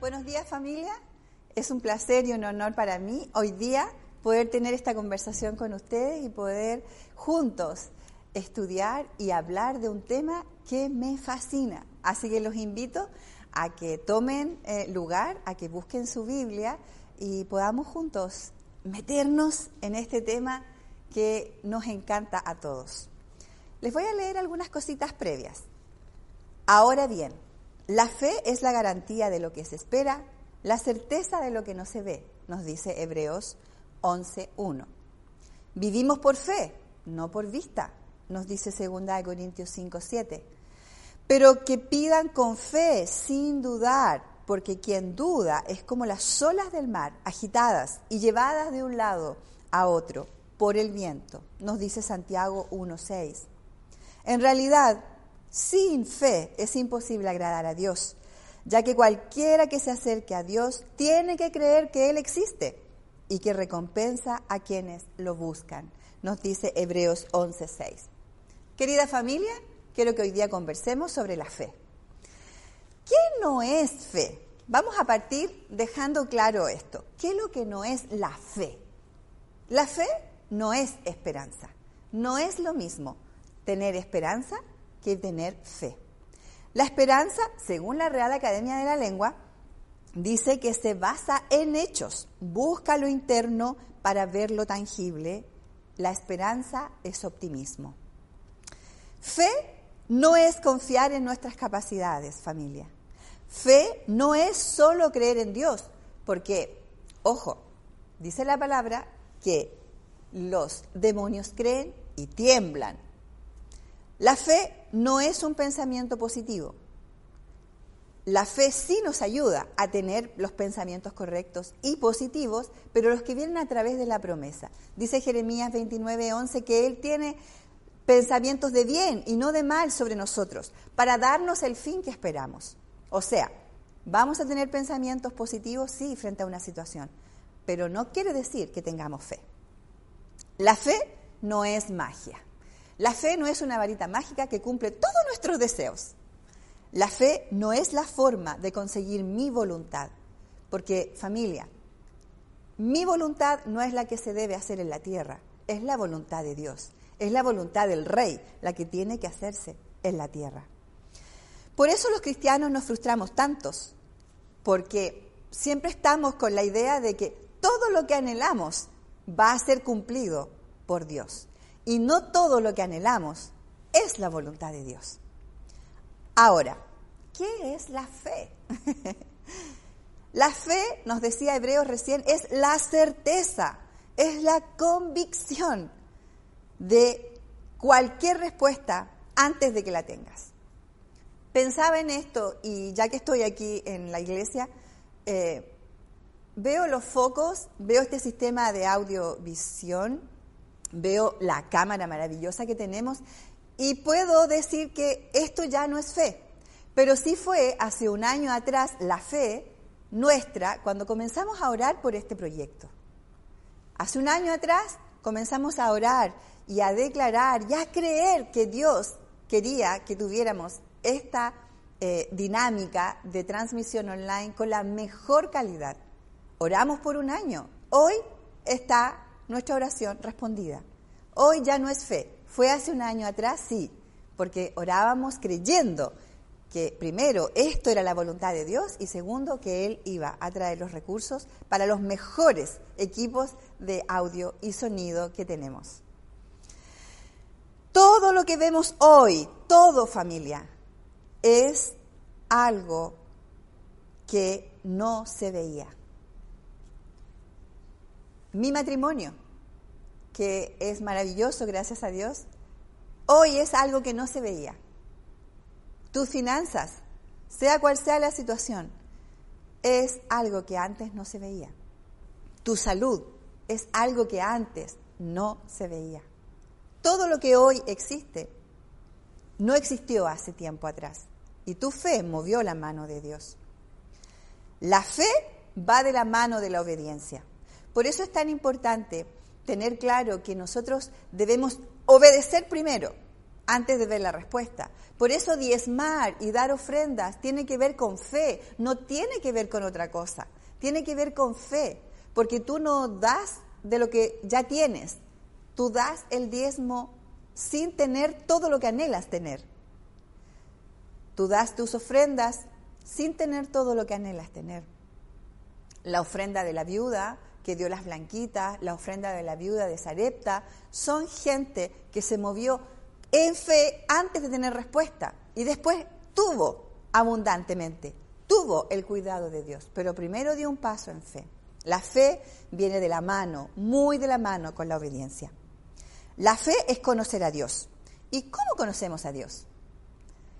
Buenos días familia. Es un placer y un honor para mí hoy día poder tener esta conversación con ustedes y poder juntos estudiar y hablar de un tema que me fascina. Así que los invito a que tomen eh, lugar, a que busquen su Biblia y podamos juntos meternos en este tema que nos encanta a todos. Les voy a leer algunas cositas previas. Ahora bien, la fe es la garantía de lo que se espera, la certeza de lo que no se ve, nos dice Hebreos 11.1. Vivimos por fe, no por vista, nos dice 2 Corintios 5.7. Pero que pidan con fe, sin dudar, porque quien duda es como las olas del mar, agitadas y llevadas de un lado a otro por el viento, nos dice Santiago 1.6. En realidad, sin fe es imposible agradar a Dios, ya que cualquiera que se acerque a Dios tiene que creer que Él existe y que recompensa a quienes lo buscan, nos dice Hebreos 11:6. Querida familia, quiero que hoy día conversemos sobre la fe. ¿Qué no es fe? Vamos a partir dejando claro esto. ¿Qué es lo que no es la fe? La fe no es esperanza. No es lo mismo tener esperanza que tener fe. La esperanza, según la Real Academia de la Lengua, dice que se basa en hechos, busca lo interno para ver lo tangible. La esperanza es optimismo. Fe no es confiar en nuestras capacidades, familia. Fe no es solo creer en Dios, porque, ojo, dice la palabra que los demonios creen y tiemblan. La fe no es un pensamiento positivo. La fe sí nos ayuda a tener los pensamientos correctos y positivos, pero los que vienen a través de la promesa. Dice Jeremías 29, 11 que Él tiene pensamientos de bien y no de mal sobre nosotros, para darnos el fin que esperamos. O sea, vamos a tener pensamientos positivos, sí, frente a una situación, pero no quiere decir que tengamos fe. La fe no es magia. La fe no es una varita mágica que cumple todos nuestros deseos. La fe no es la forma de conseguir mi voluntad, porque familia, mi voluntad no es la que se debe hacer en la tierra, es la voluntad de Dios, es la voluntad del Rey la que tiene que hacerse en la tierra. Por eso los cristianos nos frustramos tantos, porque siempre estamos con la idea de que todo lo que anhelamos va a ser cumplido por Dios y no todo lo que anhelamos es la voluntad de Dios. Ahora, ¿qué es la fe? la fe, nos decía Hebreos recién, es la certeza, es la convicción de cualquier respuesta antes de que la tengas. Pensaba en esto y ya que estoy aquí en la iglesia, eh, veo los focos, veo este sistema de audiovisión veo la cámara maravillosa que tenemos y puedo decir que esto ya no es fe, pero sí fue hace un año atrás la fe nuestra cuando comenzamos a orar por este proyecto. Hace un año atrás comenzamos a orar y a declarar y a creer que Dios quería que tuviéramos esta eh, dinámica de transmisión online con la mejor calidad. Oramos por un año. Hoy está nuestra oración respondida. Hoy ya no es fe. Fue hace un año atrás, sí, porque orábamos creyendo que primero esto era la voluntad de Dios y segundo que Él iba a traer los recursos para los mejores equipos de audio y sonido que tenemos. Todo lo que vemos hoy, todo familia, es algo que no se veía mi matrimonio, que es maravilloso, gracias a Dios, hoy es algo que no se veía. Tus finanzas, sea cual sea la situación, es algo que antes no se veía. Tu salud es algo que antes no se veía. Todo lo que hoy existe no existió hace tiempo atrás. Y tu fe movió la mano de Dios. La fe va de la mano de la obediencia. Por eso es tan importante tener claro que nosotros debemos obedecer primero antes de ver la respuesta. Por eso diezmar y dar ofrendas tiene que ver con fe, no tiene que ver con otra cosa, tiene que ver con fe, porque tú no das de lo que ya tienes, tú das el diezmo sin tener todo lo que anhelas tener. Tú das tus ofrendas sin tener todo lo que anhelas tener. La ofrenda de la viuda que dio las blanquitas, la ofrenda de la viuda de Sarepta, son gente que se movió en fe antes de tener respuesta y después tuvo abundantemente, tuvo el cuidado de Dios, pero primero dio un paso en fe. La fe viene de la mano, muy de la mano con la obediencia. La fe es conocer a Dios. ¿Y cómo conocemos a Dios?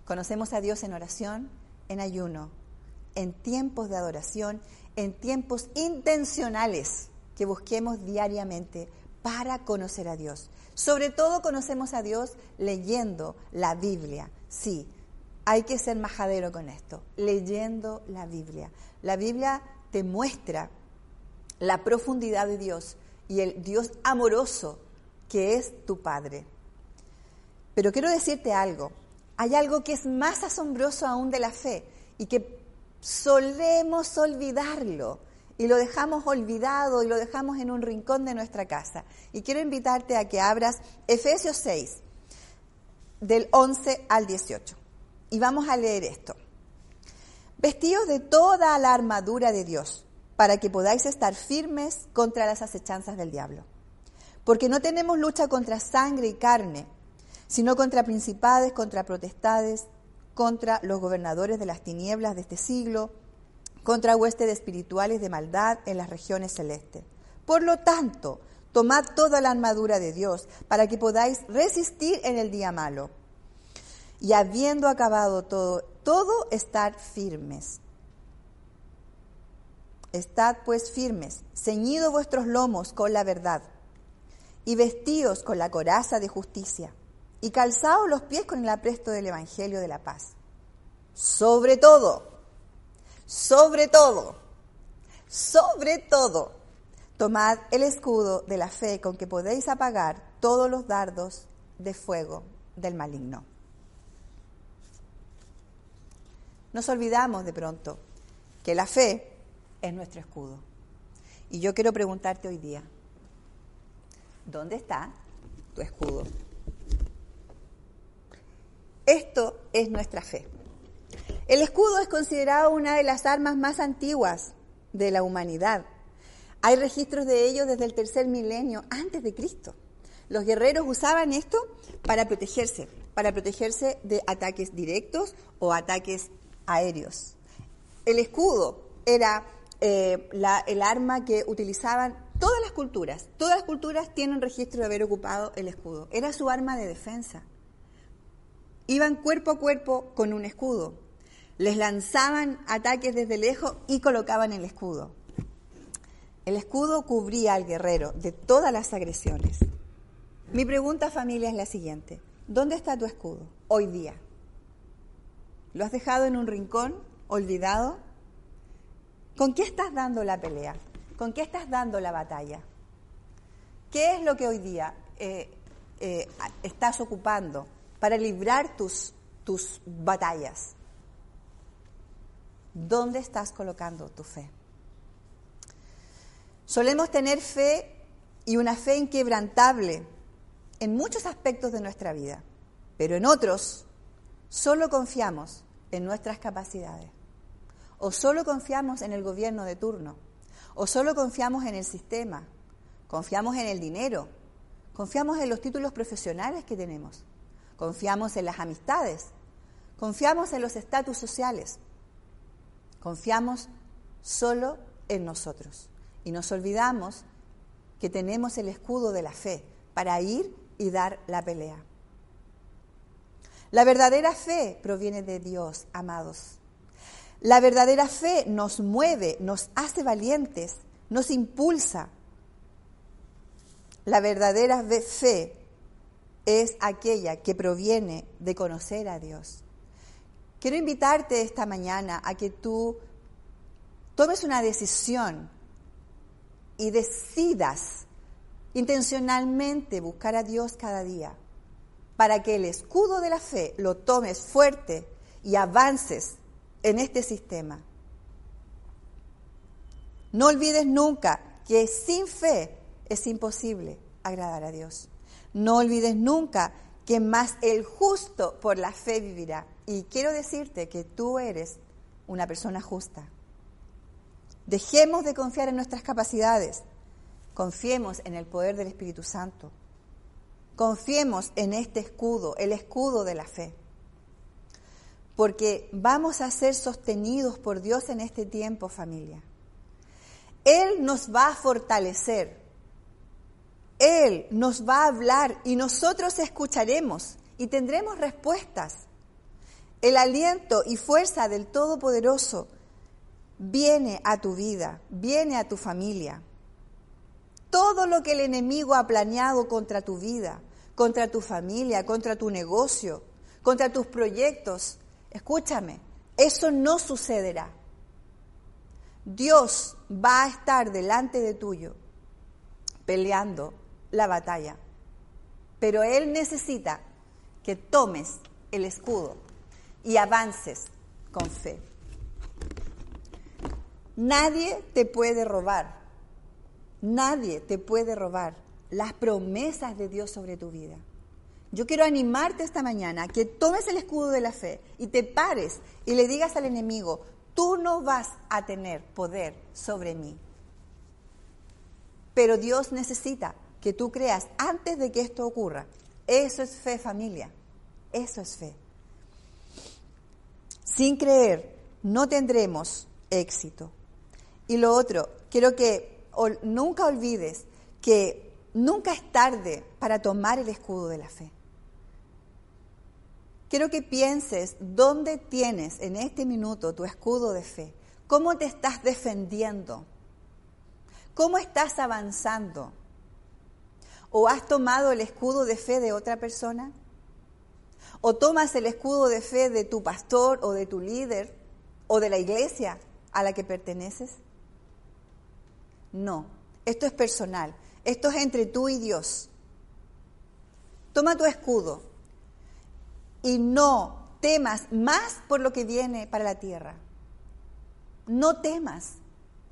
Conocemos a Dios en oración, en ayuno, en tiempos de adoración, en tiempos intencionales que busquemos diariamente para conocer a Dios. Sobre todo conocemos a Dios leyendo la Biblia. Sí, hay que ser majadero con esto, leyendo la Biblia. La Biblia te muestra la profundidad de Dios y el Dios amoroso que es tu Padre. Pero quiero decirte algo, hay algo que es más asombroso aún de la fe y que solemos olvidarlo y lo dejamos olvidado y lo dejamos en un rincón de nuestra casa. Y quiero invitarte a que abras Efesios 6, del 11 al 18. Y vamos a leer esto. Vestidos de toda la armadura de Dios, para que podáis estar firmes contra las acechanzas del diablo. Porque no tenemos lucha contra sangre y carne, sino contra principades, contra potestades, contra los gobernadores de las tinieblas de este siglo, contra huestes espirituales de maldad en las regiones celestes. Por lo tanto, tomad toda la armadura de Dios para que podáis resistir en el día malo. Y habiendo acabado todo, todo estar firmes. Estad pues firmes, ceñidos vuestros lomos con la verdad, y vestidos con la coraza de justicia, y calzaos los pies con el apresto del Evangelio de la paz. Sobre todo, sobre todo, sobre todo, tomad el escudo de la fe con que podéis apagar todos los dardos de fuego del maligno. Nos olvidamos de pronto que la fe es nuestro escudo. Y yo quiero preguntarte hoy día, ¿dónde está tu escudo? Esto es nuestra fe. El escudo es considerado una de las armas más antiguas de la humanidad. Hay registros de ello desde el tercer milenio antes de Cristo. Los guerreros usaban esto para protegerse, para protegerse de ataques directos o ataques aéreos. El escudo era eh, el arma que utilizaban todas las culturas. Todas las culturas tienen registro de haber ocupado el escudo. Era su arma de defensa. Iban cuerpo a cuerpo con un escudo les lanzaban ataques desde lejos y colocaban el escudo. El escudo cubría al guerrero de todas las agresiones. Mi pregunta familia es la siguiente. ¿Dónde está tu escudo hoy día? ¿Lo has dejado en un rincón, olvidado? ¿Con qué estás dando la pelea? ¿Con qué estás dando la batalla? ¿Qué es lo que hoy día eh, eh, estás ocupando para librar tus, tus batallas? ¿Dónde estás colocando tu fe? Solemos tener fe y una fe inquebrantable en muchos aspectos de nuestra vida, pero en otros solo confiamos en nuestras capacidades, o solo confiamos en el gobierno de turno, o solo confiamos en el sistema, confiamos en el dinero, confiamos en los títulos profesionales que tenemos, confiamos en las amistades, confiamos en los estatus sociales. Confiamos solo en nosotros y nos olvidamos que tenemos el escudo de la fe para ir y dar la pelea. La verdadera fe proviene de Dios, amados. La verdadera fe nos mueve, nos hace valientes, nos impulsa. La verdadera fe es aquella que proviene de conocer a Dios. Quiero invitarte esta mañana a que tú tomes una decisión y decidas intencionalmente buscar a Dios cada día. para que el escudo de la fe lo tomes fuerte y avances en este sistema. No olvides nunca que sin fe es imposible agradar a Dios. No olvides nunca que más el justo por la fe vivirá. Y quiero decirte que tú eres una persona justa. Dejemos de confiar en nuestras capacidades. Confiemos en el poder del Espíritu Santo. Confiemos en este escudo, el escudo de la fe. Porque vamos a ser sostenidos por Dios en este tiempo, familia. Él nos va a fortalecer. Él nos va a hablar y nosotros escucharemos y tendremos respuestas. El aliento y fuerza del Todopoderoso viene a tu vida, viene a tu familia. Todo lo que el enemigo ha planeado contra tu vida, contra tu familia, contra tu negocio, contra tus proyectos, escúchame, eso no sucederá. Dios va a estar delante de tuyo peleando la batalla, pero Él necesita que tomes el escudo y avances con fe. Nadie te puede robar, nadie te puede robar las promesas de Dios sobre tu vida. Yo quiero animarte esta mañana a que tomes el escudo de la fe y te pares y le digas al enemigo, tú no vas a tener poder sobre mí. Pero Dios necesita que tú creas antes de que esto ocurra. Eso es fe familia, eso es fe. Sin creer no tendremos éxito. Y lo otro, quiero que nunca olvides que nunca es tarde para tomar el escudo de la fe. Quiero que pienses dónde tienes en este minuto tu escudo de fe, cómo te estás defendiendo, cómo estás avanzando. ¿O has tomado el escudo de fe de otra persona? ¿O tomas el escudo de fe de tu pastor o de tu líder o de la iglesia a la que perteneces? No, esto es personal, esto es entre tú y Dios. Toma tu escudo y no temas más por lo que viene para la tierra. No temas,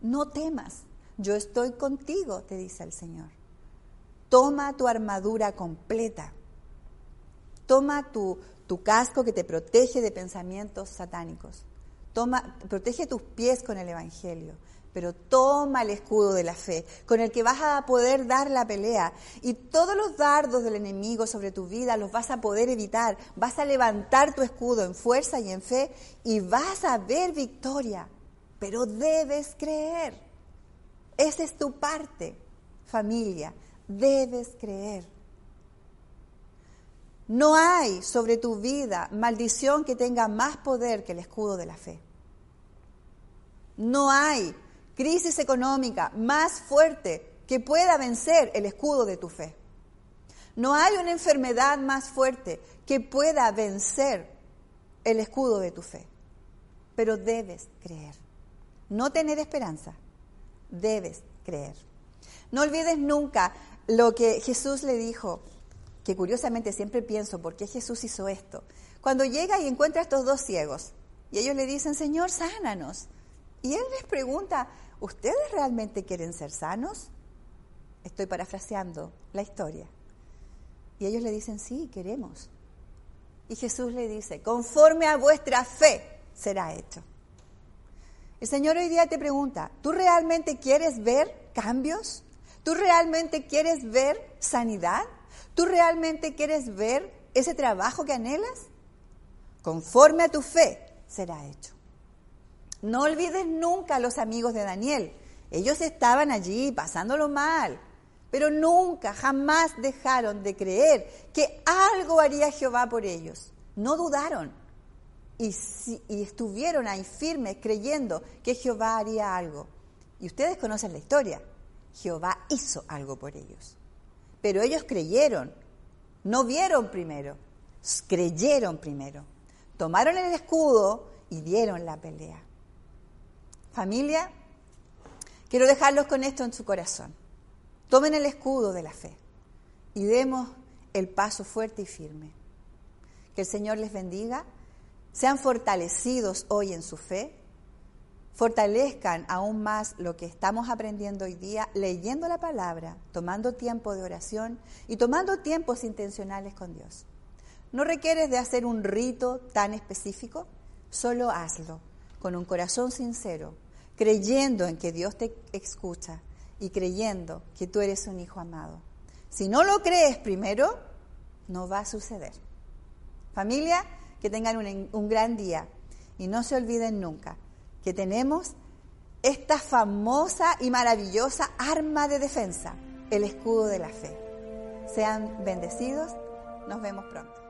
no temas. Yo estoy contigo, te dice el Señor. Toma tu armadura completa. Toma tu, tu casco que te protege de pensamientos satánicos. Toma, protege tus pies con el Evangelio pero toma el escudo de la fe, con el que vas a poder dar la pelea. Y todos los dardos del enemigo sobre tu vida los vas a poder evitar. Vas a levantar tu escudo en fuerza y en fe y vas a ver victoria. Pero debes creer. Esa es tu parte, familia. Debes creer. No hay sobre tu vida maldición que tenga más poder que el escudo de la fe. No hay crisis económica más fuerte que pueda vencer el escudo de tu fe. No hay una enfermedad más fuerte que pueda vencer el escudo de tu fe. Pero debes creer. No tener esperanza. Debes creer. No olvides nunca lo que Jesús le dijo, que curiosamente siempre pienso, ¿por qué Jesús hizo esto? Cuando llega y encuentra a estos dos ciegos, y ellos le dicen, Señor, sánanos. Y él les pregunta, ¿ustedes realmente quieren ser sanos? Estoy parafraseando la historia. Y ellos le dicen, sí, queremos. Y Jesús le dice, conforme a vuestra fe será hecho. El Señor hoy día te pregunta, ¿tú realmente quieres ver cambios? ¿Tú realmente quieres ver sanidad? ¿Tú realmente quieres ver ese trabajo que anhelas? Conforme a tu fe será hecho. No olvides nunca a los amigos de Daniel. Ellos estaban allí pasándolo mal, pero nunca, jamás dejaron de creer que algo haría Jehová por ellos. No dudaron y, y estuvieron ahí firmes creyendo que Jehová haría algo. Y ustedes conocen la historia. Jehová hizo algo por ellos. Pero ellos creyeron, no vieron primero, creyeron primero. Tomaron el escudo y dieron la pelea. Familia, quiero dejarlos con esto en su corazón. Tomen el escudo de la fe y demos el paso fuerte y firme. Que el Señor les bendiga, sean fortalecidos hoy en su fe, fortalezcan aún más lo que estamos aprendiendo hoy día, leyendo la palabra, tomando tiempo de oración y tomando tiempos intencionales con Dios. No requieres de hacer un rito tan específico, solo hazlo con un corazón sincero, creyendo en que Dios te escucha y creyendo que tú eres un hijo amado. Si no lo crees primero, no va a suceder. Familia, que tengan un, un gran día y no se olviden nunca que tenemos esta famosa y maravillosa arma de defensa, el escudo de la fe. Sean bendecidos, nos vemos pronto.